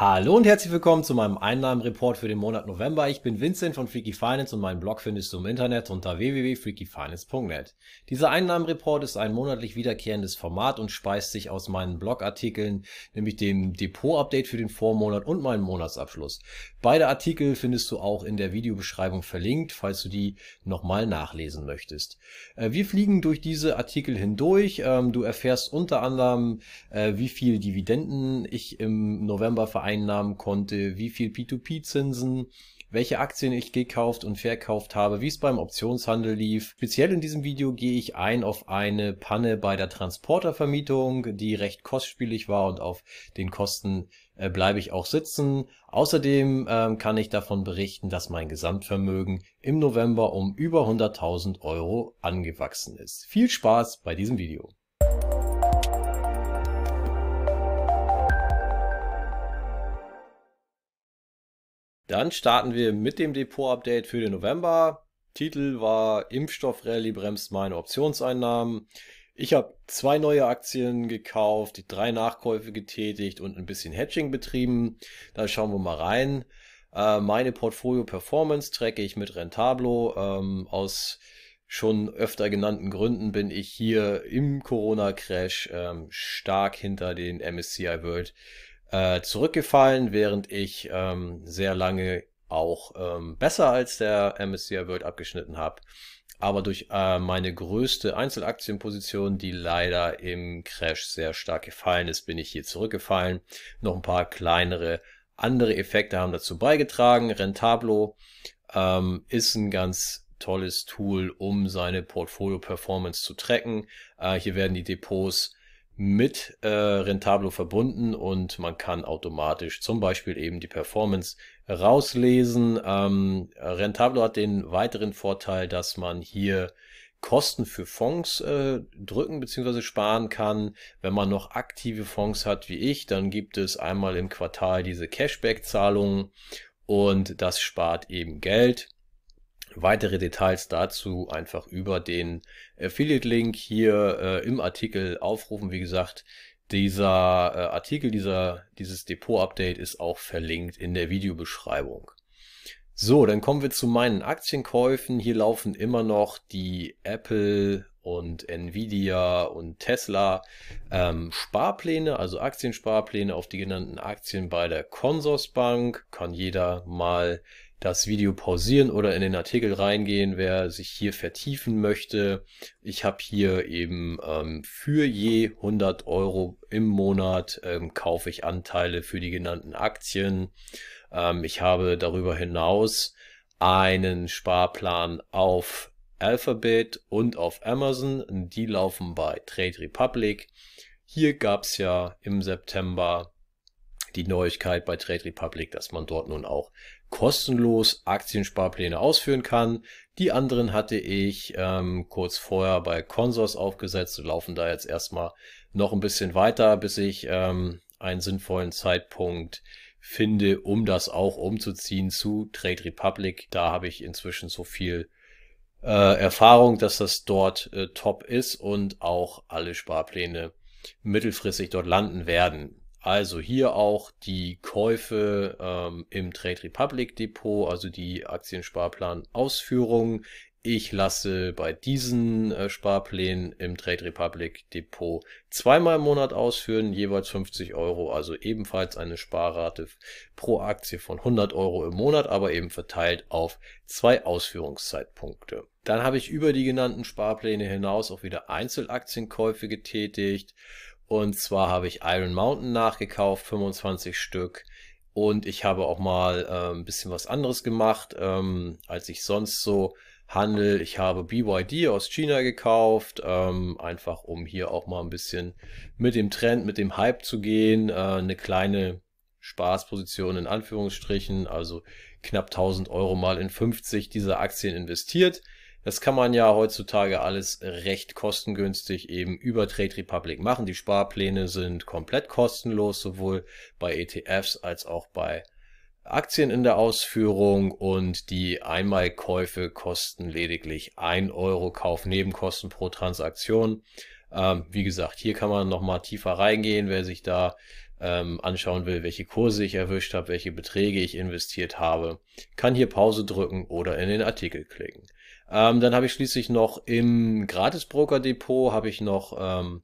Hallo und herzlich willkommen zu meinem Einnahmenreport für den Monat November. Ich bin Vincent von Freaky Finance und meinen Blog findest du im Internet unter www.freakyfinance.net. Dieser Einnahmenreport ist ein monatlich wiederkehrendes Format und speist sich aus meinen Blogartikeln, nämlich dem Depot-Update für den Vormonat und meinen Monatsabschluss. Beide Artikel findest du auch in der Videobeschreibung verlinkt, falls du die nochmal nachlesen möchtest. Äh, wir fliegen durch diese Artikel hindurch. Ähm, du erfährst unter anderem, äh, wie viel Dividenden ich im November vereinnahmen konnte, wie viel P2P-Zinsen, welche Aktien ich gekauft und verkauft habe, wie es beim Optionshandel lief. Speziell in diesem Video gehe ich ein auf eine Panne bei der Transportervermietung, die recht kostspielig war und auf den Kosten äh, bleibe ich auch sitzen. Außerdem ähm, kann ich davon berichten, dass mein Gesamtvermögen im November um über 100.000 Euro angewachsen ist. Viel Spaß bei diesem Video. Dann starten wir mit dem Depot-Update für den November. Titel war Impfstoffrallye bremst meine Optionseinnahmen. Ich habe zwei neue Aktien gekauft, drei Nachkäufe getätigt und ein bisschen Hedging betrieben. Da schauen wir mal rein. Äh, meine Portfolio-Performance tracke ich mit Rentablo. Ähm, aus schon öfter genannten Gründen bin ich hier im Corona-Crash ähm, stark hinter den MSCI World äh, zurückgefallen, während ich ähm, sehr lange auch ähm, besser als der MSCI World abgeschnitten habe. Aber durch äh, meine größte Einzelaktienposition, die leider im Crash sehr stark gefallen ist, bin ich hier zurückgefallen. Noch ein paar kleinere andere Effekte haben dazu beigetragen. Rentablo ähm, ist ein ganz tolles Tool, um seine Portfolio-Performance zu tracken. Äh, hier werden die Depots mit äh, Rentablo verbunden und man kann automatisch zum Beispiel eben die Performance rauslesen. Ähm, Rentablo hat den weiteren Vorteil, dass man hier Kosten für Fonds äh, drücken bzw. sparen kann. Wenn man noch aktive Fonds hat wie ich, dann gibt es einmal im Quartal diese Cashback-Zahlungen und das spart eben Geld. Weitere Details dazu einfach über den Affiliate-Link hier äh, im Artikel aufrufen. Wie gesagt, dieser äh, Artikel, dieser, dieses Depot-Update ist auch verlinkt in der Videobeschreibung. So, dann kommen wir zu meinen Aktienkäufen. Hier laufen immer noch die Apple und Nvidia und Tesla ähm, Sparpläne, also Aktiensparpläne auf die genannten Aktien bei der Consorsbank. Kann jeder mal das Video pausieren oder in den Artikel reingehen, wer sich hier vertiefen möchte. Ich habe hier eben ähm, für je 100 Euro im Monat ähm, kaufe ich Anteile für die genannten Aktien. Ähm, ich habe darüber hinaus einen Sparplan auf Alphabet und auf Amazon. Die laufen bei Trade Republic. Hier gab es ja im September die Neuigkeit bei Trade Republic, dass man dort nun auch kostenlos Aktiensparpläne ausführen kann. Die anderen hatte ich ähm, kurz vorher bei Consors aufgesetzt und laufen da jetzt erstmal noch ein bisschen weiter, bis ich ähm, einen sinnvollen Zeitpunkt finde, um das auch umzuziehen zu Trade Republic. Da habe ich inzwischen so viel äh, Erfahrung, dass das dort äh, top ist und auch alle Sparpläne mittelfristig dort landen werden. Also hier auch die Käufe ähm, im Trade Republic Depot, also die Aktiensparplan Ausführungen. Ich lasse bei diesen äh, Sparplänen im Trade Republic Depot zweimal im Monat ausführen, jeweils 50 Euro, also ebenfalls eine Sparrate pro Aktie von 100 Euro im Monat, aber eben verteilt auf zwei Ausführungszeitpunkte. Dann habe ich über die genannten Sparpläne hinaus auch wieder Einzelaktienkäufe getätigt. Und zwar habe ich Iron Mountain nachgekauft, 25 Stück. Und ich habe auch mal äh, ein bisschen was anderes gemacht, ähm, als ich sonst so handel. Ich habe BYD aus China gekauft, ähm, einfach um hier auch mal ein bisschen mit dem Trend, mit dem Hype zu gehen. Äh, eine kleine Spaßposition in Anführungsstrichen, also knapp 1000 Euro mal in 50 dieser Aktien investiert. Das kann man ja heutzutage alles recht kostengünstig eben über Trade Republic machen. Die Sparpläne sind komplett kostenlos, sowohl bei ETFs als auch bei Aktien in der Ausführung und die Einmalkäufe kosten lediglich 1 Euro Kaufnebenkosten pro Transaktion. Ähm, wie gesagt, hier kann man nochmal tiefer reingehen, wer sich da ähm, anschauen will, welche Kurse ich erwischt habe, welche Beträge ich investiert habe, kann hier Pause drücken oder in den Artikel klicken. Ähm, dann habe ich schließlich noch im Gratis-Broker-Depot habe ich noch ähm,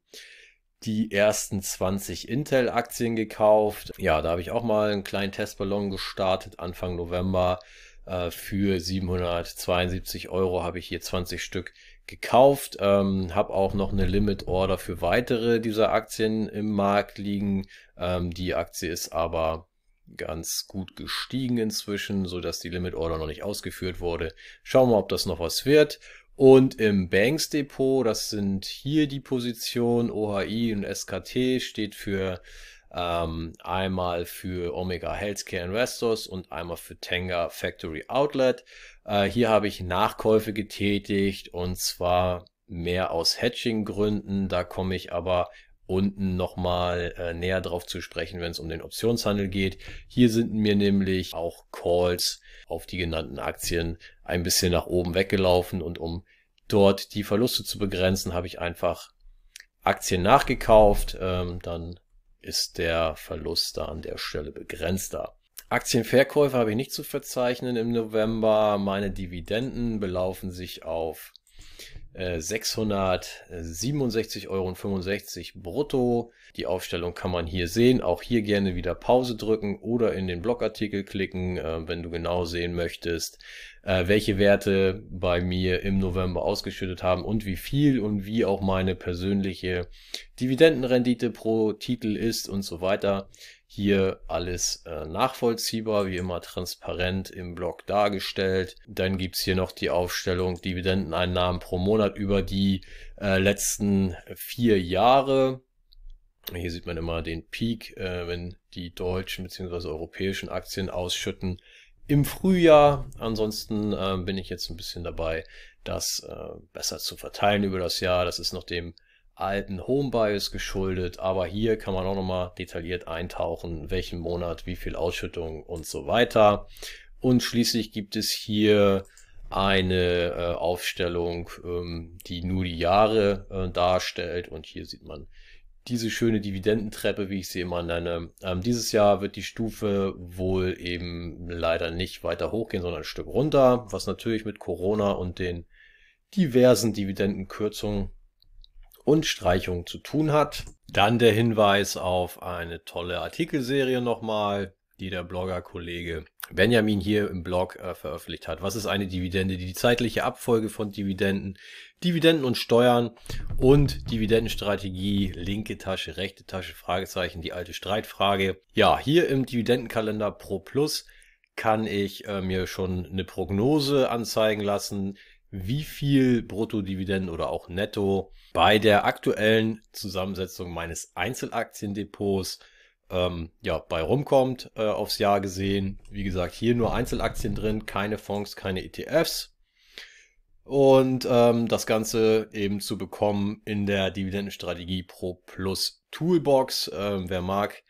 die ersten 20 Intel-Aktien gekauft. Ja, da habe ich auch mal einen kleinen Testballon gestartet Anfang November. Äh, für 772 Euro habe ich hier 20 Stück gekauft. Ähm, habe auch noch eine Limit Order für weitere dieser Aktien im Markt liegen. Ähm, die Aktie ist aber ganz gut gestiegen inzwischen, so dass die Limit Order noch nicht ausgeführt wurde. Schauen wir, mal, ob das noch was wird. Und im Banks Depot, das sind hier die Positionen OHI und SKT, steht für ähm, einmal für Omega Healthcare Investors und einmal für Tenga Factory Outlet. Äh, hier habe ich Nachkäufe getätigt und zwar mehr aus Hedging-Gründen. Da komme ich aber unten nochmal äh, näher drauf zu sprechen, wenn es um den Optionshandel geht. Hier sind mir nämlich auch Calls auf die genannten Aktien ein bisschen nach oben weggelaufen und um dort die Verluste zu begrenzen, habe ich einfach Aktien nachgekauft. Ähm, dann ist der Verlust da an der Stelle begrenzter. Aktienverkäufe habe ich nicht zu verzeichnen im November. Meine Dividenden belaufen sich auf 667,65 äh, Euro brutto. Die Aufstellung kann man hier sehen. Auch hier gerne wieder Pause drücken oder in den Blogartikel klicken, äh, wenn du genau sehen möchtest, äh, welche Werte bei mir im November ausgeschüttet haben und wie viel und wie auch meine persönliche Dividendenrendite pro Titel ist und so weiter. Hier alles äh, nachvollziehbar, wie immer transparent im Blog dargestellt. Dann gibt's hier noch die Aufstellung Dividendeneinnahmen pro Monat über die äh, letzten vier Jahre. Hier sieht man immer den Peak, äh, wenn die deutschen bzw. europäischen Aktien ausschütten im Frühjahr. Ansonsten äh, bin ich jetzt ein bisschen dabei, das äh, besser zu verteilen über das Jahr. Das ist noch dem alten Home Bias geschuldet, aber hier kann man auch nochmal detailliert eintauchen, welchen Monat, wie viel Ausschüttung und so weiter. Und schließlich gibt es hier eine äh, Aufstellung, ähm, die nur die Jahre äh, darstellt und hier sieht man diese schöne Dividendentreppe, wie ich sie immer nenne. Ähm, dieses Jahr wird die Stufe wohl eben leider nicht weiter hochgehen, sondern ein Stück runter, was natürlich mit Corona und den diversen Dividendenkürzungen und Streichung zu tun hat. Dann der Hinweis auf eine tolle Artikelserie nochmal, die der Blogger-Kollege Benjamin hier im Blog äh, veröffentlicht hat. Was ist eine Dividende? Die zeitliche Abfolge von Dividenden, Dividenden und Steuern und Dividendenstrategie, linke Tasche, rechte Tasche, Fragezeichen, die alte Streitfrage. Ja, hier im Dividendenkalender Pro Plus kann ich äh, mir schon eine Prognose anzeigen lassen, wie viel Bruttodividenden oder auch Netto bei der aktuellen Zusammensetzung meines Einzelaktiendepots ähm, ja, bei rumkommt äh, aufs Jahr gesehen. Wie gesagt, hier nur Einzelaktien drin, keine Fonds, keine ETFs. Und ähm, das Ganze eben zu bekommen in der Dividendenstrategie Pro Plus Toolbox. Ähm, wer mag,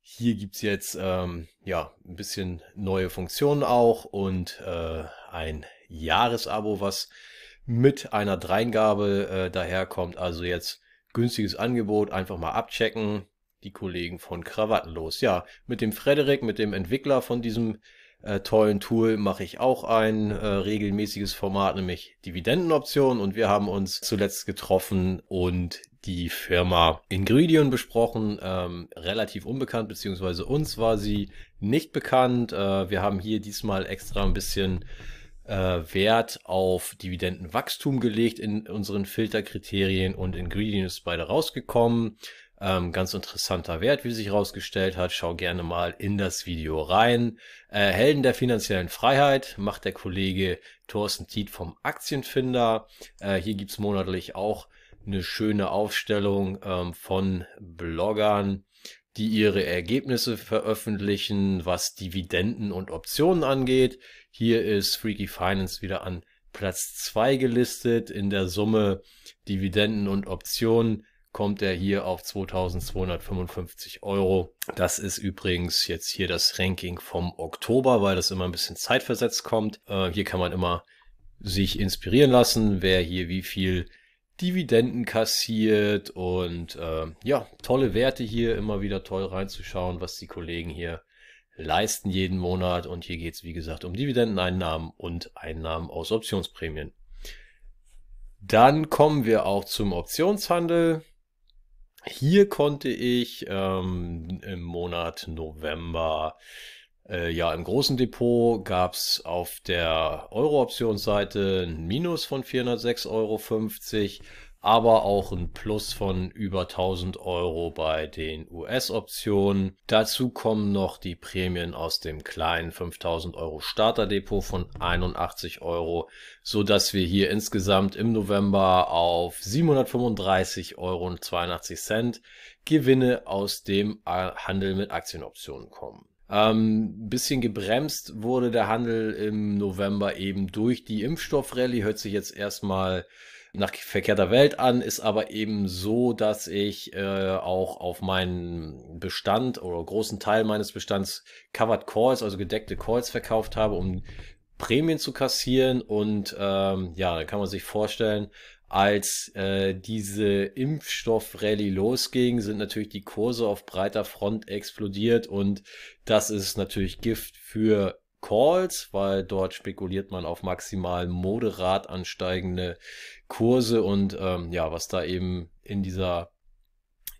hier gibt's jetzt ähm, ja ein bisschen neue Funktionen auch und äh, ein Jahresabo, was mit einer Dreingabe äh, daherkommt. Also jetzt günstiges Angebot, einfach mal abchecken. Die Kollegen von Krawattenlos. Ja, mit dem Frederik, mit dem Entwickler von diesem äh, tollen Tool mache ich auch ein äh, regelmäßiges Format, nämlich Dividendenoptionen. Und wir haben uns zuletzt getroffen und die Firma Ingredient besprochen. Ähm, relativ unbekannt, beziehungsweise uns war sie nicht bekannt. Äh, wir haben hier diesmal extra ein bisschen äh, Wert auf Dividendenwachstum gelegt in unseren Filterkriterien und Ingredients ist beide rausgekommen. Ähm, ganz interessanter Wert, wie sich herausgestellt hat. Schau gerne mal in das Video rein. Äh, Helden der finanziellen Freiheit macht der Kollege Thorsten Tiet vom Aktienfinder. Äh, hier gibt's monatlich auch eine schöne Aufstellung ähm, von Bloggern, die ihre Ergebnisse veröffentlichen, was Dividenden und Optionen angeht. Hier ist Freaky Finance wieder an Platz 2 gelistet. In der Summe Dividenden und Optionen kommt er hier auf 2255 Euro. Das ist übrigens jetzt hier das Ranking vom Oktober, weil das immer ein bisschen zeitversetzt kommt. Äh, hier kann man immer sich inspirieren lassen, wer hier wie viel Dividenden kassiert und äh, ja, tolle Werte hier, immer wieder toll reinzuschauen, was die Kollegen hier leisten jeden Monat. Und hier geht es, wie gesagt, um Dividendeneinnahmen und Einnahmen aus Optionsprämien. Dann kommen wir auch zum Optionshandel. Hier konnte ich ähm, im Monat November, äh, ja, im großen Depot gab es auf der Euro-Optionsseite ein Minus von 406,50 Euro aber auch ein Plus von über 1000 Euro bei den US-Optionen. Dazu kommen noch die Prämien aus dem kleinen 5000 Euro Starterdepot von 81 Euro, so dass wir hier insgesamt im November auf 735 Euro und 82 Cent Gewinne aus dem Handel mit Aktienoptionen kommen. Ähm, bisschen gebremst wurde der Handel im November eben durch die Impfstoffrallye. Hört sich jetzt erstmal nach verkehrter Welt an, ist aber eben so, dass ich äh, auch auf meinen Bestand oder großen Teil meines Bestands Covered Calls, also gedeckte Calls verkauft habe, um Prämien zu kassieren. Und ähm, ja, da kann man sich vorstellen, als äh, diese Impfstoff-Rallye losging, sind natürlich die Kurse auf breiter Front explodiert und das ist natürlich Gift für Calls, weil dort spekuliert man auf maximal moderat ansteigende Kurse und ähm, ja, was da eben in dieser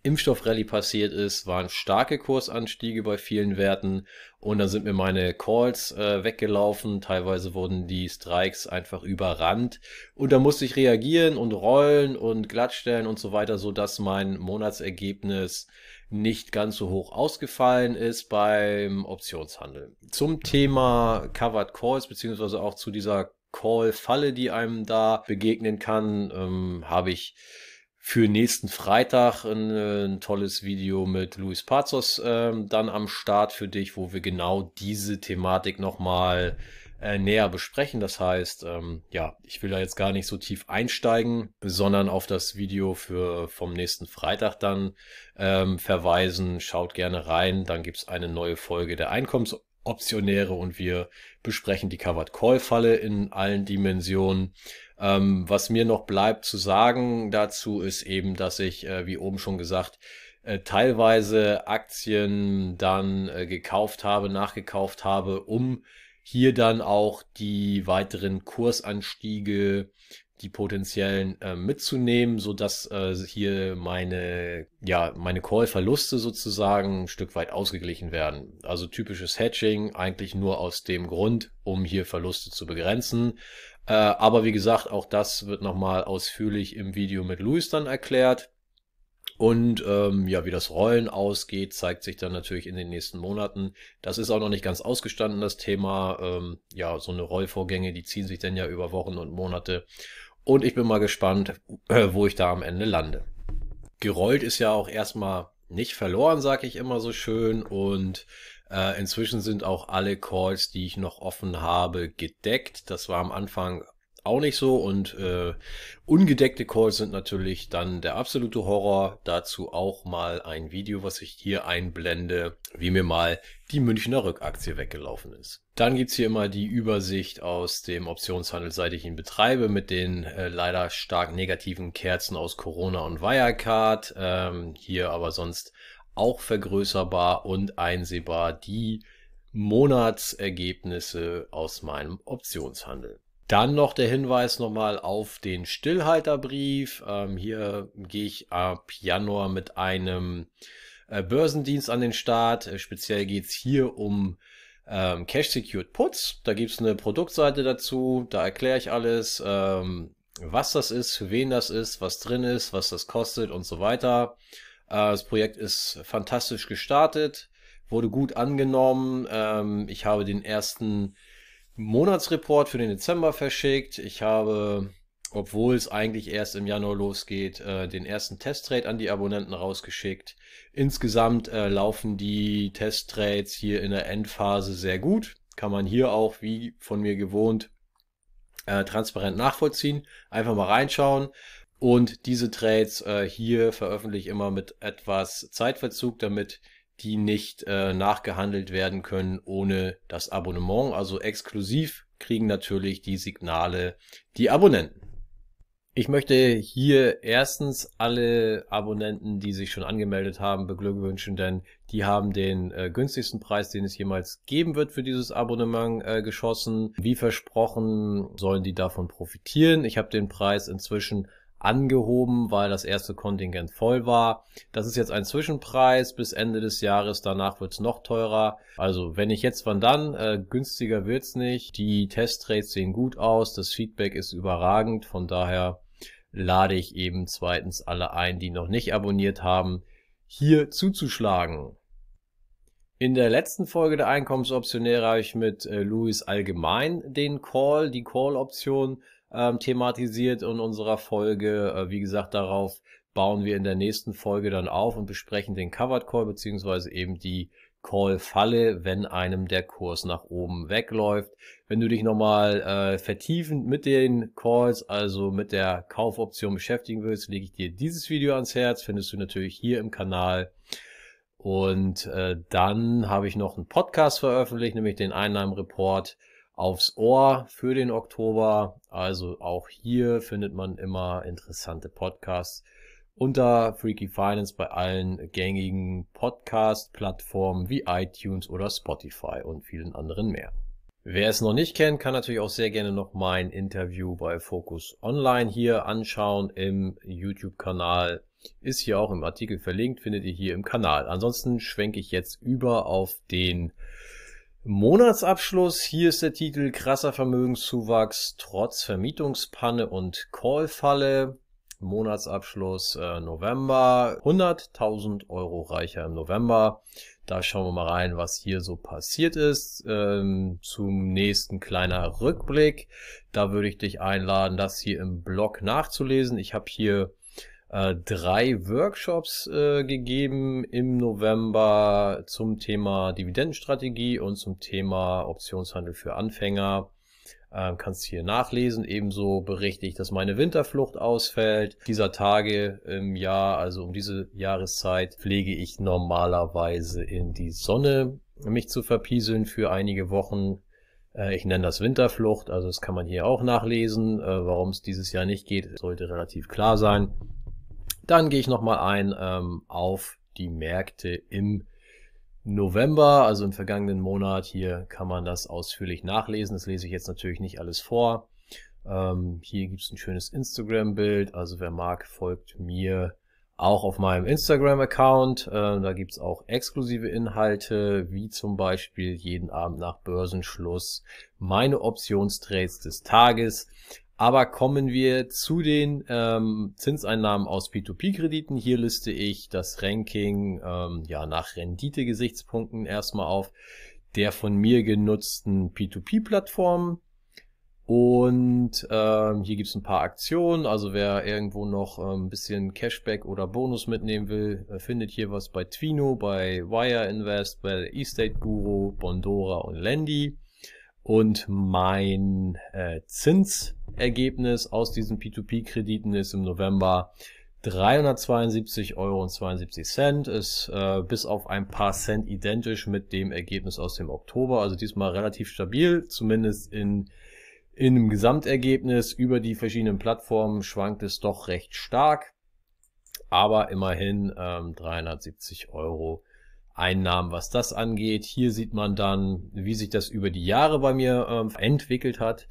Impfstoffrallye passiert ist, waren starke Kursanstiege bei vielen Werten und dann sind mir meine Calls äh, weggelaufen. Teilweise wurden die Strikes einfach überrannt und da musste ich reagieren und rollen und glattstellen und so weiter, so dass mein Monatsergebnis nicht ganz so hoch ausgefallen ist beim Optionshandel. Zum Thema Covered Calls beziehungsweise auch zu dieser Call-Falle, die einem da begegnen kann, ähm, habe ich für nächsten Freitag ein, ein, tolles Video mit Luis Pazos ähm, dann am Start für dich, wo wir genau diese Thematik nochmal äh, näher besprechen. Das heißt, ähm, ja, ich will da jetzt gar nicht so tief einsteigen, sondern auf das Video für vom nächsten Freitag dann ähm, verweisen. Schaut gerne rein, dann gibt's eine neue Folge der Einkommensoptionäre und wir besprechen die Covered Call Falle in allen Dimensionen. Ähm, was mir noch bleibt zu sagen dazu ist eben, dass ich, äh, wie oben schon gesagt, äh, teilweise Aktien dann äh, gekauft habe, nachgekauft habe, um hier dann auch die weiteren Kursanstiege, die potenziellen äh, mitzunehmen, so dass äh, hier meine ja meine Call-Verluste sozusagen ein Stück weit ausgeglichen werden. Also typisches Hedging eigentlich nur aus dem Grund, um hier Verluste zu begrenzen. Äh, aber wie gesagt, auch das wird nochmal ausführlich im Video mit Luis dann erklärt. Und ähm, ja, wie das Rollen ausgeht, zeigt sich dann natürlich in den nächsten Monaten. Das ist auch noch nicht ganz ausgestanden, das Thema. Ähm, ja, so eine Rollvorgänge, die ziehen sich dann ja über Wochen und Monate. Und ich bin mal gespannt, äh, wo ich da am Ende lande. Gerollt ist ja auch erstmal nicht verloren, sag ich immer so schön. Und äh, inzwischen sind auch alle Calls, die ich noch offen habe, gedeckt. Das war am Anfang auch nicht so und äh, ungedeckte Calls sind natürlich dann der absolute Horror. Dazu auch mal ein Video, was ich hier einblende, wie mir mal die Münchner Rückaktie weggelaufen ist. Dann gibt's hier immer die Übersicht aus dem Optionshandel, seit ich ihn betreibe, mit den äh, leider stark negativen Kerzen aus Corona und Wirecard. Ähm, hier aber sonst auch vergrößerbar und einsehbar die Monatsergebnisse aus meinem Optionshandel. Dann noch der Hinweis nochmal auf den Stillhalterbrief. Ähm, hier gehe ich ab Januar mit einem äh, Börsendienst an den Start. Äh, speziell geht's hier um ähm, Cash Secured Puts. Da gibt's eine Produktseite dazu. Da erkläre ich alles, ähm, was das ist, für wen das ist, was drin ist, was das kostet und so weiter. Äh, das Projekt ist fantastisch gestartet, wurde gut angenommen. Ähm, ich habe den ersten Monatsreport für den Dezember verschickt. Ich habe, obwohl es eigentlich erst im Januar losgeht, äh, den ersten Testtrade an die Abonnenten rausgeschickt. Insgesamt äh, laufen die Testtrades hier in der Endphase sehr gut. Kann man hier auch, wie von mir gewohnt, äh, transparent nachvollziehen. Einfach mal reinschauen. Und diese Trades hier veröffentliche ich immer mit etwas Zeitverzug, damit die nicht äh, nachgehandelt werden können ohne das Abonnement. Also exklusiv kriegen natürlich die Signale die Abonnenten. Ich möchte hier erstens alle Abonnenten, die sich schon angemeldet haben, beglückwünschen, denn die haben den äh, günstigsten Preis, den es jemals geben wird für dieses Abonnement äh, geschossen. Wie versprochen sollen die davon profitieren. Ich habe den Preis inzwischen angehoben, weil das erste Kontingent voll war. Das ist jetzt ein Zwischenpreis bis Ende des Jahres, danach wird's noch teurer. Also wenn ich jetzt wann dann, äh, günstiger wird's nicht. Die Testrates sehen gut aus, das Feedback ist überragend, von daher lade ich eben zweitens alle ein, die noch nicht abonniert haben, hier zuzuschlagen. In der letzten Folge der Einkommensoptionäre habe ich mit äh, Louis allgemein den Call, die Call-Option ähm, thematisiert in unserer Folge. Äh, wie gesagt, darauf bauen wir in der nächsten Folge dann auf und besprechen den Covered Call beziehungsweise eben die Call-Falle, wenn einem der Kurs nach oben wegläuft. Wenn du dich nochmal äh, vertiefend mit den Calls, also mit der Kaufoption beschäftigen willst, lege ich dir dieses Video ans Herz. Findest du natürlich hier im Kanal. Und äh, dann habe ich noch einen Podcast veröffentlicht, nämlich den Einnahmenreport aufs Ohr für den Oktober. Also auch hier findet man immer interessante Podcasts unter Freaky Finance bei allen gängigen Podcast-Plattformen wie iTunes oder Spotify und vielen anderen mehr. Wer es noch nicht kennt, kann natürlich auch sehr gerne noch mein Interview bei Focus Online hier anschauen im YouTube-Kanal. Ist hier auch im Artikel verlinkt, findet ihr hier im Kanal. Ansonsten schwenke ich jetzt über auf den Monatsabschluss. Hier ist der Titel Krasser Vermögenszuwachs trotz Vermietungspanne und Callfalle. Monatsabschluss äh, November. 100.000 Euro reicher im November. Da schauen wir mal rein, was hier so passiert ist. Ähm, zum nächsten kleiner Rückblick. Da würde ich dich einladen, das hier im Blog nachzulesen. Ich habe hier äh, drei Workshops äh, gegeben im November zum Thema Dividendenstrategie und zum Thema Optionshandel für Anfänger. Ähm, kannst hier nachlesen. Ebenso berichte ich, dass meine Winterflucht ausfällt. Dieser Tage im Jahr, also um diese Jahreszeit, pflege ich normalerweise in die Sonne mich zu verpieseln für einige Wochen. Äh, ich nenne das Winterflucht, also das kann man hier auch nachlesen. Äh, warum es dieses Jahr nicht geht, sollte relativ klar sein. Dann gehe ich nochmal ein ähm, auf die Märkte im November, also im vergangenen Monat. Hier kann man das ausführlich nachlesen. Das lese ich jetzt natürlich nicht alles vor. Ähm, hier gibt es ein schönes Instagram-Bild. Also wer mag, folgt mir auch auf meinem Instagram-Account. Äh, da gibt's auch exklusive Inhalte, wie zum Beispiel jeden Abend nach Börsenschluss meine Optionstrades des Tages. Aber kommen wir zu den ähm, Zinseinnahmen aus P2P-Krediten. Hier liste ich das Ranking ähm, ja nach Rendite-Gesichtspunkten erstmal auf der von mir genutzten P2P-Plattformen. Und ähm, hier gibt es ein paar Aktionen. Also wer irgendwo noch ähm, ein bisschen Cashback oder Bonus mitnehmen will, äh, findet hier was bei Twino, bei Wire Invest, bei Estate Guru, Bondora und Lendy. Und mein äh, Zinsergebnis aus diesen P2P-Krediten ist im November 372,72 Euro ist äh, bis auf ein paar Cent identisch mit dem Ergebnis aus dem Oktober. Also diesmal relativ stabil, zumindest in, in einem Gesamtergebnis. Über die verschiedenen Plattformen schwankt es doch recht stark. Aber immerhin ähm, 370 Euro Einnahmen, was das angeht. Hier sieht man dann, wie sich das über die Jahre bei mir ähm, entwickelt hat.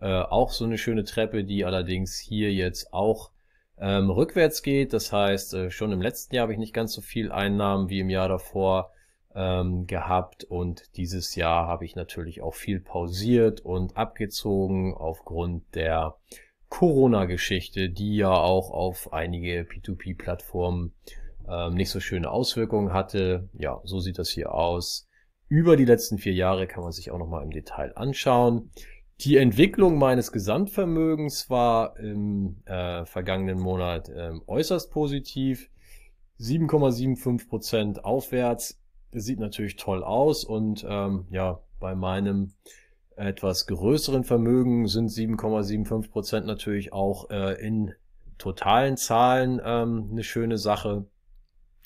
Äh, auch so eine schöne Treppe, die allerdings hier jetzt auch ähm, rückwärts geht. Das heißt, äh, schon im letzten Jahr habe ich nicht ganz so viel Einnahmen wie im Jahr davor ähm, gehabt und dieses Jahr habe ich natürlich auch viel pausiert und abgezogen aufgrund der Corona-Geschichte, die ja auch auf einige P2P-Plattformen ähm, nicht so schöne Auswirkungen hatte. Ja, so sieht das hier aus. Über die letzten vier Jahre kann man sich auch nochmal im Detail anschauen. Die Entwicklung meines Gesamtvermögens war im äh, vergangenen Monat äh, äußerst positiv. 7,75 Prozent aufwärts. Das sieht natürlich toll aus und ähm, ja, bei meinem etwas größeren Vermögen sind 7,75 Prozent natürlich auch äh, in totalen Zahlen ähm, eine schöne Sache.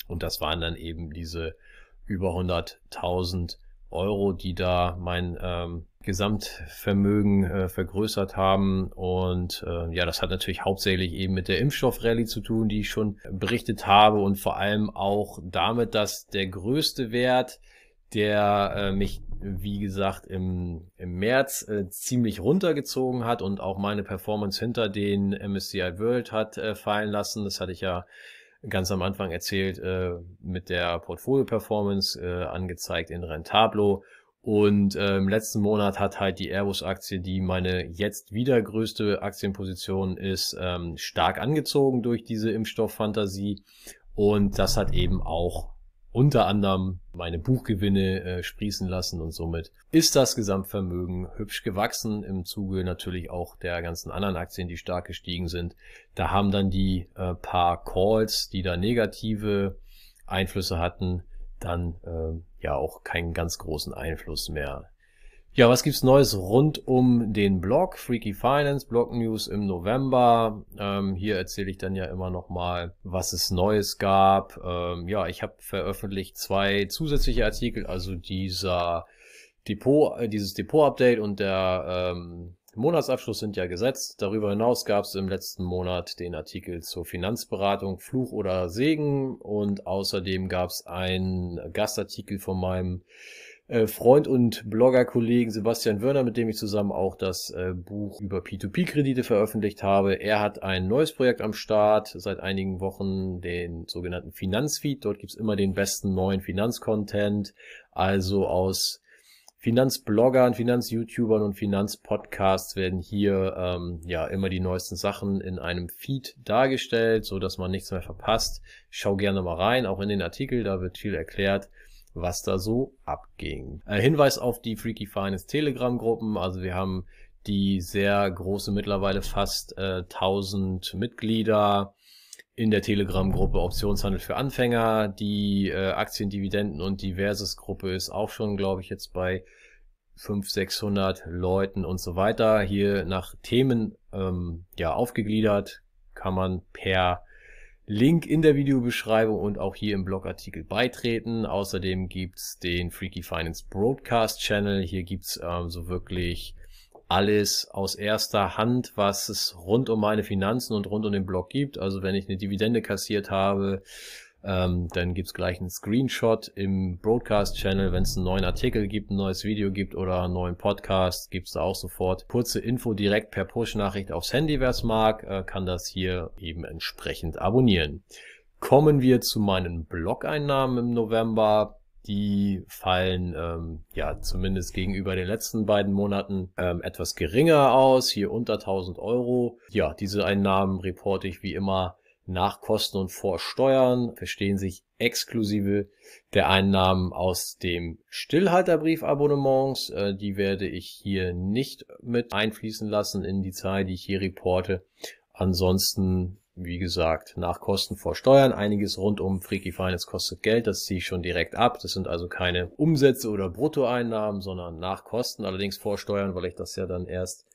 Und das waren dann eben diese über 100.000 Euro, die da mein ähm, Gesamtvermögen äh, vergrößert haben. Und äh, ja, das hat natürlich hauptsächlich eben mit der Impfstoffrallye zu tun, die ich schon berichtet habe und vor allem auch damit, dass der größte Wert, der äh, mich wie gesagt, im, im März äh, ziemlich runtergezogen hat und auch meine Performance hinter den MSCI World hat äh, fallen lassen. Das hatte ich ja ganz am Anfang erzählt äh, mit der Portfolio-Performance äh, angezeigt in Rentablo. Und äh, im letzten Monat hat halt die Airbus-Aktie, die meine jetzt wieder größte Aktienposition ist, ähm, stark angezogen durch diese Impfstofffantasie. Und das hat eben auch unter anderem meine Buchgewinne äh, sprießen lassen und somit ist das Gesamtvermögen hübsch gewachsen im Zuge natürlich auch der ganzen anderen Aktien, die stark gestiegen sind. Da haben dann die äh, paar Calls, die da negative Einflüsse hatten, dann äh, ja auch keinen ganz großen Einfluss mehr ja, was gibt's Neues rund um den Blog? Freaky Finance, Blog News im November. Ähm, hier erzähle ich dann ja immer noch mal, was es Neues gab. Ähm, ja, ich habe veröffentlicht zwei zusätzliche Artikel, also dieser Depot, äh, dieses Depot-Update und der ähm, Monatsabschluss sind ja gesetzt. Darüber hinaus gab es im letzten Monat den Artikel zur Finanzberatung Fluch oder Segen und außerdem gab es einen Gastartikel von meinem äh, Freund und Blogger-Kollegen Sebastian Wörner, mit dem ich zusammen auch das äh, Buch über P2P-Kredite veröffentlicht habe. Er hat ein neues Projekt am Start seit einigen Wochen, den sogenannten Finanzfeed. Dort gibt's immer den besten neuen Finanzcontent, also aus Finanzbloggern, Finanz-YouTubern und Finanzpodcasts werden hier ähm, ja immer die neuesten Sachen in einem Feed dargestellt, so dass man nichts mehr verpasst. Schau gerne mal rein, auch in den Artikel, da wird viel erklärt was da so abging. Äh, Hinweis auf die Freaky Finance Telegram-Gruppen. Also wir haben die sehr große, mittlerweile fast äh, 1000 Mitglieder in der Telegram-Gruppe Optionshandel für Anfänger. Die äh, Aktiendividenden und diverses Gruppe ist auch schon, glaube ich, jetzt bei 500, 600 Leuten und so weiter. Hier nach Themen ähm, ja aufgegliedert kann man per Link in der Videobeschreibung und auch hier im Blogartikel beitreten. Außerdem gibt's den Freaky Finance Broadcast Channel. Hier gibt's ähm, so wirklich alles aus erster Hand, was es rund um meine Finanzen und rund um den Blog gibt. Also wenn ich eine Dividende kassiert habe, ähm, dann gibt's gleich einen Screenshot im Broadcast-Channel. Wenn es einen neuen Artikel gibt, ein neues Video gibt oder einen neuen Podcast, gibt's da auch sofort kurze Info direkt per Push-Nachricht aufs Handy. Wer es mag, äh, kann das hier eben entsprechend abonnieren. Kommen wir zu meinen Blog-Einnahmen im November. Die fallen ähm, ja zumindest gegenüber den letzten beiden Monaten ähm, etwas geringer aus, hier unter 1000 Euro. Ja, diese Einnahmen reporte ich wie immer nach Kosten und vor Steuern verstehen sich exklusive der Einnahmen aus dem Stillhalterbriefabonnements. Äh, die werde ich hier nicht mit einfließen lassen in die Zahl, die ich hier reporte. Ansonsten, wie gesagt, nach Kosten vor Steuern. Einiges rund um Freaky Finance kostet Geld. Das ziehe ich schon direkt ab. Das sind also keine Umsätze oder Bruttoeinnahmen, sondern nach Kosten. Allerdings vor Steuern, weil ich das ja dann erst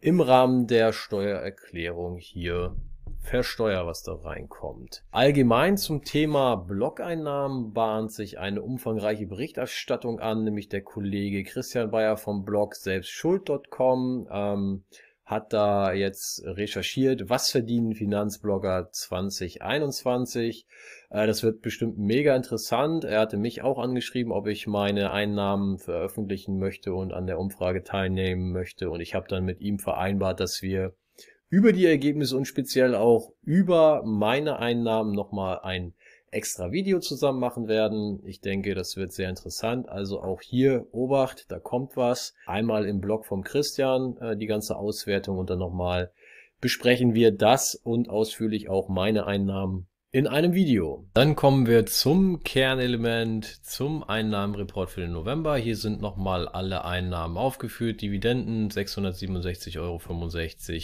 im Rahmen der Steuererklärung hier versteuer, was da reinkommt. Allgemein zum Thema Blog-Einnahmen bahnt sich eine umfangreiche Berichterstattung an, nämlich der Kollege Christian Bayer vom Blog selbstschuld.com ähm, hat da jetzt recherchiert, was verdienen Finanzblogger 2021. Äh, das wird bestimmt mega interessant. Er hatte mich auch angeschrieben, ob ich meine Einnahmen veröffentlichen möchte und an der Umfrage teilnehmen möchte. Und ich habe dann mit ihm vereinbart, dass wir über die Ergebnisse und speziell auch über meine Einnahmen nochmal ein extra Video zusammen machen werden. Ich denke, das wird sehr interessant. Also auch hier Obacht, da kommt was. Einmal im Blog vom Christian äh, die ganze Auswertung und dann nochmal besprechen wir das und ausführlich auch meine Einnahmen in einem Video. Dann kommen wir zum Kernelement, zum Einnahmenreport für den November. Hier sind nochmal alle Einnahmen aufgeführt. Dividenden 667,65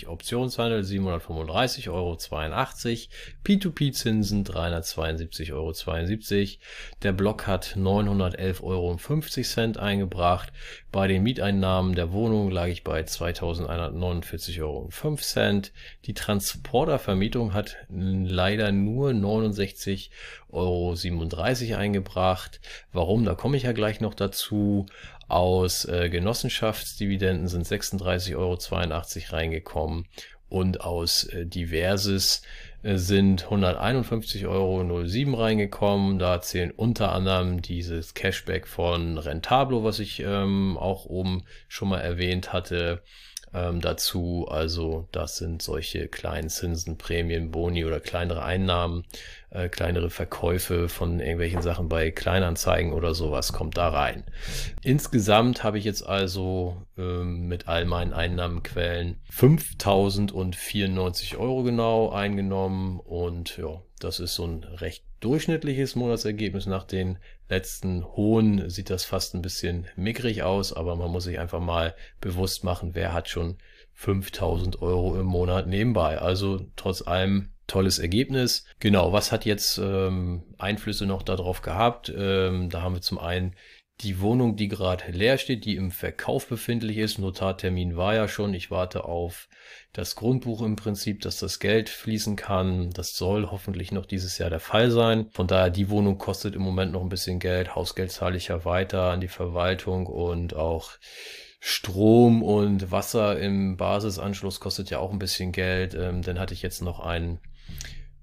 Euro, Optionshandel 735,82 Euro, P2P-Zinsen 372,72 Euro. Der Block hat 911,50 Euro eingebracht. Bei den Mieteinnahmen der Wohnung lag ich bei 2149,05 Euro. Die Transportervermietung hat leider nur 69,37 Euro eingebracht. Warum? Da komme ich ja gleich noch dazu. Aus äh, Genossenschaftsdividenden sind 36,82 Euro reingekommen und aus äh, Diverses äh, sind 151,07 Euro reingekommen. Da zählen unter anderem dieses Cashback von Rentablo, was ich ähm, auch oben schon mal erwähnt hatte ähm, dazu. Also das sind solche kleinen Zinsen, Prämien, Boni oder kleinere Einnahmen, äh, kleinere Verkäufe von irgendwelchen Sachen bei Kleinanzeigen oder sowas kommt da rein. Insgesamt habe ich jetzt also ähm, mit all meinen Einnahmenquellen 5094 Euro genau eingenommen und ja, das ist so ein recht durchschnittliches Monatsergebnis. Nach den letzten hohen sieht das fast ein bisschen mickrig aus, aber man muss sich einfach mal bewusst machen, wer hat schon 5000 Euro im Monat nebenbei. Also trotz allem tolles Ergebnis. Genau, was hat jetzt ähm, Einflüsse noch darauf gehabt? Ähm, da haben wir zum einen die Wohnung, die gerade leer steht, die im Verkauf befindlich ist. Notartermin war ja schon. Ich warte auf das Grundbuch im Prinzip, dass das Geld fließen kann. Das soll hoffentlich noch dieses Jahr der Fall sein. Von daher, die Wohnung kostet im Moment noch ein bisschen Geld. Hausgeld zahle ich ja weiter an die Verwaltung und auch Strom und Wasser im Basisanschluss kostet ja auch ein bisschen Geld. Ähm, dann hatte ich jetzt noch einen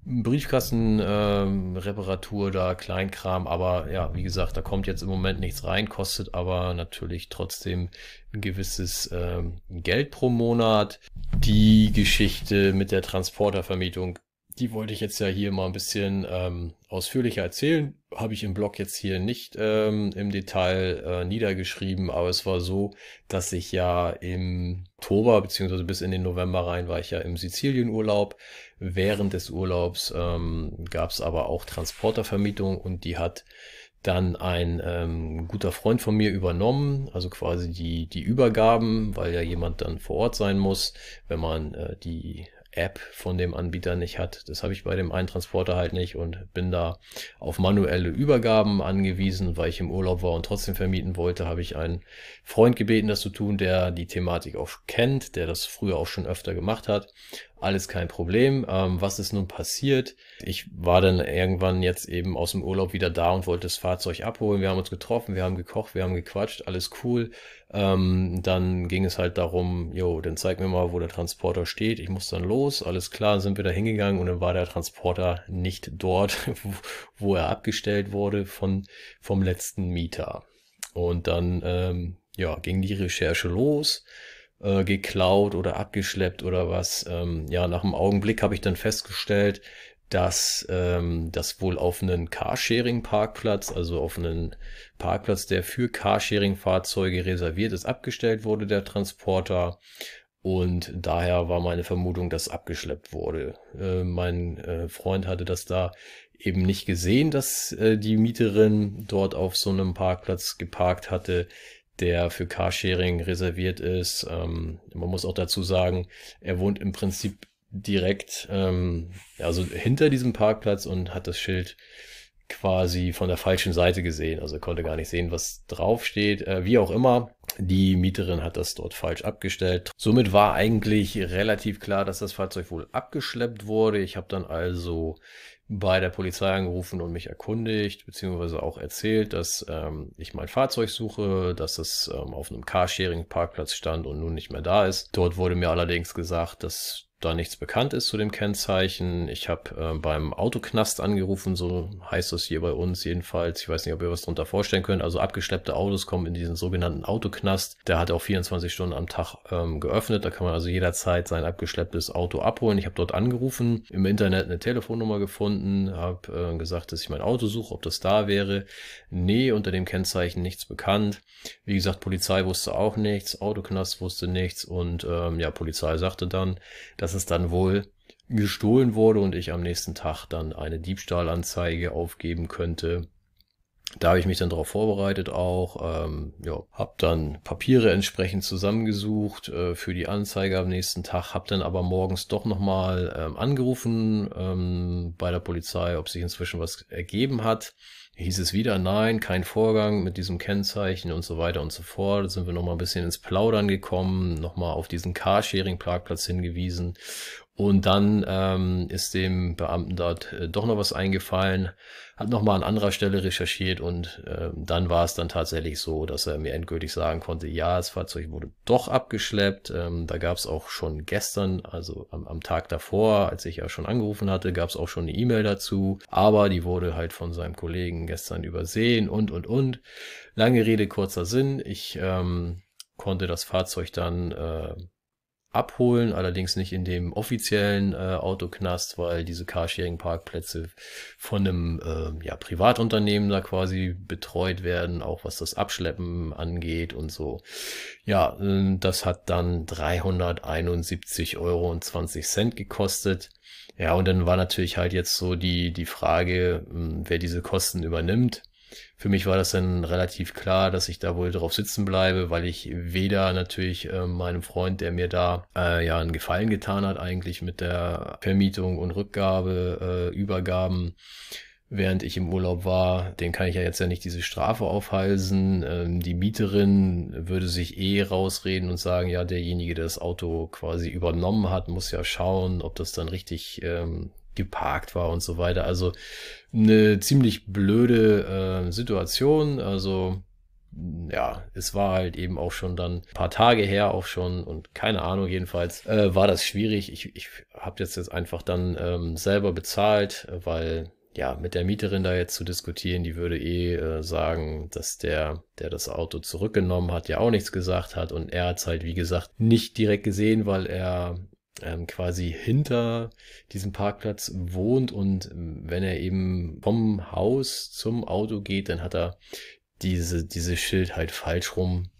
Briefkastenreparatur ähm, da, Kleinkram, aber ja, wie gesagt, da kommt jetzt im Moment nichts rein, kostet aber natürlich trotzdem ein gewisses ähm, Geld pro Monat. Die Geschichte mit der Transportervermietung die wollte ich jetzt ja hier mal ein bisschen ähm, ausführlicher erzählen. Habe ich im Blog jetzt hier nicht ähm, im Detail äh, niedergeschrieben, aber es war so, dass ich ja im Oktober beziehungsweise bis in den November rein war ich ja im Sizilienurlaub. Während des Urlaubs ähm, gab es aber auch Transportervermietung und die hat dann ein ähm, guter Freund von mir übernommen, also quasi die, die Übergaben, weil ja jemand dann vor Ort sein muss, wenn man äh, die App von dem Anbieter nicht hat. Das habe ich bei dem einen Transporter halt nicht und bin da auf manuelle Übergaben angewiesen, weil ich im Urlaub war und trotzdem vermieten wollte, habe ich einen Freund gebeten, das zu tun, der die Thematik auch kennt, der das früher auch schon öfter gemacht hat. Alles kein Problem. Ähm, was ist nun passiert? Ich war dann irgendwann jetzt eben aus dem Urlaub wieder da und wollte das Fahrzeug abholen. Wir haben uns getroffen, wir haben gekocht, wir haben gequatscht, alles cool. Ähm, dann ging es halt darum, jo, dann zeig mir mal, wo der Transporter steht. Ich muss dann los, alles klar, sind wir da hingegangen und dann war der Transporter nicht dort, wo er abgestellt wurde von, vom letzten Mieter. Und dann, ähm, ja, ging die Recherche los äh, geklaut oder abgeschleppt oder was. Ähm, ja, nach einem Augenblick habe ich dann festgestellt, dass ähm, das wohl auf einen Carsharing-Parkplatz, also auf einen Parkplatz, der für Carsharing-Fahrzeuge reserviert ist, abgestellt wurde, der Transporter. Und daher war meine Vermutung, dass abgeschleppt wurde. Äh, mein äh, Freund hatte das da eben nicht gesehen, dass äh, die Mieterin dort auf so einem Parkplatz geparkt hatte der für Carsharing reserviert ist. Ähm, man muss auch dazu sagen, er wohnt im Prinzip direkt, ähm, also hinter diesem Parkplatz und hat das Schild quasi von der falschen Seite gesehen. Also konnte gar nicht sehen, was draufsteht. Äh, wie auch immer, die Mieterin hat das dort falsch abgestellt. Somit war eigentlich relativ klar, dass das Fahrzeug wohl abgeschleppt wurde. Ich habe dann also bei der Polizei angerufen und mich erkundigt, beziehungsweise auch erzählt, dass ähm, ich mein Fahrzeug suche, dass es ähm, auf einem Carsharing-Parkplatz stand und nun nicht mehr da ist. Dort wurde mir allerdings gesagt, dass da nichts bekannt ist zu dem Kennzeichen. Ich habe äh, beim Autoknast angerufen, so heißt das hier bei uns jedenfalls. Ich weiß nicht, ob ihr was darunter vorstellen könnt. Also abgeschleppte Autos kommen in diesen sogenannten Autoknast. Der hat auch 24 Stunden am Tag ähm, geöffnet. Da kann man also jederzeit sein abgeschlepptes Auto abholen. Ich habe dort angerufen, im Internet eine Telefonnummer gefunden, habe äh, gesagt, dass ich mein Auto suche, ob das da wäre. Nee, unter dem Kennzeichen nichts bekannt. Wie gesagt, Polizei wusste auch nichts, Autoknast wusste nichts und ähm, ja, Polizei sagte dann, dass dass es dann wohl gestohlen wurde und ich am nächsten Tag dann eine Diebstahlanzeige aufgeben könnte. Da habe ich mich dann darauf vorbereitet auch, ähm, ja, habe dann Papiere entsprechend zusammengesucht äh, für die Anzeige am nächsten Tag, habe dann aber morgens doch nochmal ähm, angerufen ähm, bei der Polizei, ob sich inzwischen was ergeben hat. hieß es wieder, nein, kein Vorgang mit diesem Kennzeichen und so weiter und so fort. Da sind wir nochmal ein bisschen ins Plaudern gekommen, nochmal auf diesen Carsharing-Parkplatz hingewiesen. Und dann ähm, ist dem Beamten dort äh, doch noch was eingefallen, hat nochmal an anderer Stelle recherchiert und äh, dann war es dann tatsächlich so, dass er mir endgültig sagen konnte, ja, das Fahrzeug wurde doch abgeschleppt. Ähm, da gab es auch schon gestern, also am, am, Tag davor, als ich ja schon angerufen hatte, gab es auch schon eine E-Mail dazu, aber die wurde halt von seinem Kollegen gestern übersehen und und und. Lange Rede, kurzer Sinn. Ich ähm, konnte das Fahrzeug dann äh, abholen, allerdings nicht in dem offiziellen äh, Autoknast, weil diese Carsharing-Parkplätze von einem äh, ja, Privatunternehmen da quasi betreut werden, auch was das Abschleppen angeht und so. Ja, äh, das hat dann 371 Euro und 20 Cent gekostet. Ja, und dann war natürlich halt jetzt so die, die Frage, hm, wer diese Kosten übernimmt. Für mich war das dann relativ klar, dass ich da wohl drauf sitzen bleibe, weil ich weder natürlich äh, meinem Freund, der mir da äh, ja einen Gefallen getan hat, eigentlich mit der Vermietung und Rückgabe, äh, Übergaben, während ich im Urlaub war, den kann ich ja jetzt ja nicht diese Strafe aufhalsen. Ähm, die Mieterin würde sich eh rausreden und sagen, ja, derjenige, der das Auto quasi übernommen hat, muss ja schauen, ob das dann richtig ähm, geparkt war und so weiter. Also eine ziemlich blöde äh, Situation. Also ja, es war halt eben auch schon dann ein paar Tage her auch schon und keine Ahnung, jedenfalls äh, war das schwierig. Ich, ich habe jetzt jetzt einfach dann ähm, selber bezahlt, weil ja, mit der Mieterin da jetzt zu diskutieren, die würde eh äh, sagen, dass der, der das Auto zurückgenommen hat, ja auch nichts gesagt hat und er hat es halt, wie gesagt, nicht direkt gesehen, weil er ähm, quasi hinter diesem Parkplatz wohnt und ähm, wenn er eben vom Haus zum Auto geht, dann hat er diese, diese Schild halt falsch rum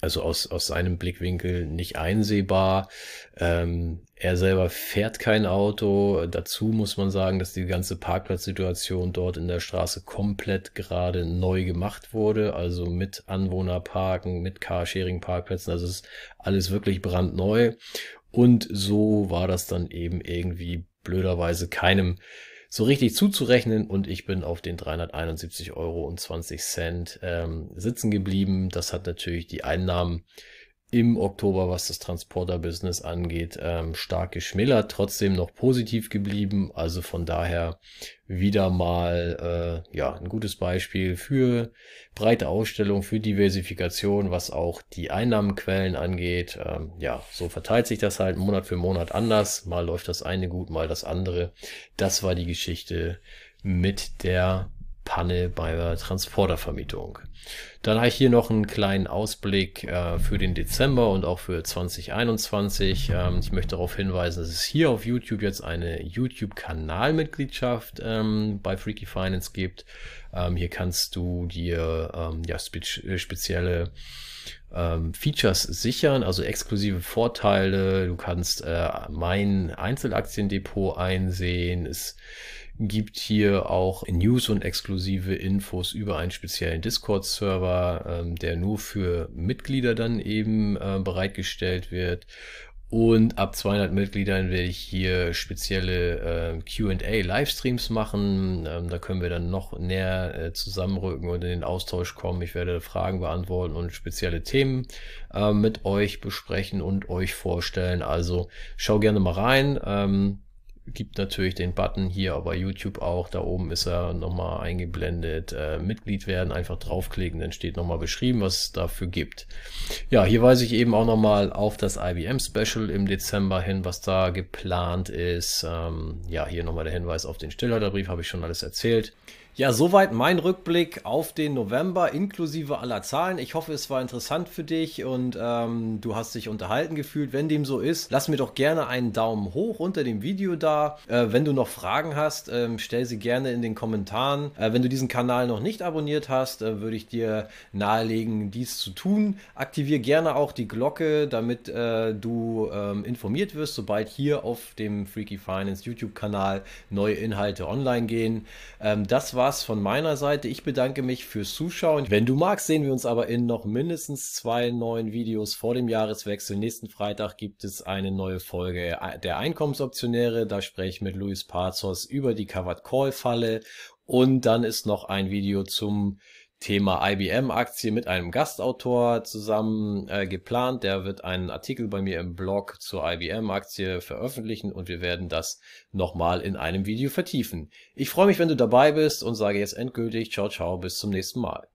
also aus, aus seinem Blickwinkel nicht einsehbar. Ähm, er selber fährt kein Auto. Dazu muss man sagen, dass die ganze Parkplatzsituation dort in der Straße komplett gerade neu gemacht wurde. Also mit Anwohnerparken, mit Carsharing-Parkplätzen. Also ist alles wirklich brandneu. Und so war das dann eben irgendwie blöderweise keinem so richtig zuzurechnen und ich bin auf den 371 Euro und 20 Cent ähm, sitzen geblieben. Das hat natürlich die Einnahmen im Oktober, was das Transporter-Business angeht, ähm, stark geschmälert, trotzdem noch positiv geblieben. Also von daher wieder mal äh, ja ein gutes Beispiel für breite Ausstellung, für Diversifikation, was auch die Einnahmenquellen angeht. Ähm, ja, so verteilt sich das halt Monat für Monat anders. Mal läuft das eine gut, mal das andere. Das war die Geschichte mit der Panne bei der Transportervermietung. Dann habe ich hier noch einen kleinen Ausblick äh, für den Dezember und auch für 2021. Ähm, ich möchte darauf hinweisen, dass es hier auf YouTube jetzt eine YouTube-Kanalmitgliedschaft ähm, bei Freaky Finance gibt. Ähm, hier kannst du dir ähm, ja, spe spezielle ähm, Features sichern, also exklusive Vorteile. Du kannst äh, mein Einzelaktiendepot einsehen. Es gibt hier auch News und exklusive Infos über einen speziellen Discord-Server, ähm, der nur für Mitglieder dann eben äh, bereitgestellt wird. Und ab 200 Mitgliedern werde ich hier spezielle äh, QA-Livestreams machen. Ähm, da können wir dann noch näher äh, zusammenrücken und in den Austausch kommen. Ich werde Fragen beantworten und spezielle Themen äh, mit euch besprechen und euch vorstellen. Also schau gerne mal rein. Ähm, gibt natürlich den Button hier bei YouTube auch. Da oben ist er nochmal eingeblendet. Äh, Mitglied werden, einfach draufklicken, dann steht nochmal beschrieben, was es dafür gibt. Ja, hier weise ich eben auch nochmal auf das IBM Special im Dezember hin, was da geplant ist. Ähm, ja, hier nochmal der Hinweis auf den Stillhalterbrief, habe ich schon alles erzählt. Ja, soweit mein Rückblick auf den November inklusive aller Zahlen. Ich hoffe, es war interessant für dich und ähm, du hast dich unterhalten gefühlt. Wenn dem so ist, lass mir doch gerne einen Daumen hoch unter dem Video da. Äh, wenn du noch Fragen hast, ähm, stell sie gerne in den Kommentaren. Äh, wenn du diesen Kanal noch nicht abonniert hast, äh, würde ich dir nahelegen, dies zu tun. Aktiviere gerne auch die Glocke, damit äh, du ähm, informiert wirst, sobald hier auf dem Freaky Finance YouTube-Kanal neue Inhalte online gehen. Ähm, das war war's von meiner Seite. Ich bedanke mich fürs Zuschauen. Wenn du magst, sehen wir uns aber in noch mindestens zwei neuen Videos vor dem Jahreswechsel. Nächsten Freitag gibt es eine neue Folge der Einkommensoptionäre. Da ich mit Luis Pazos über die Covered Call Falle Und dann ist noch ein Video zum Thema IBM-Aktie mit einem Gastautor zusammen äh, geplant. Der wird einen Artikel bei mir im Blog zur IBM-Aktie veröffentlichen und wir werden das nochmal in einem Video vertiefen. Ich freue mich, wenn du dabei bist und sage jetzt endgültig ciao ciao bis zum nächsten Mal.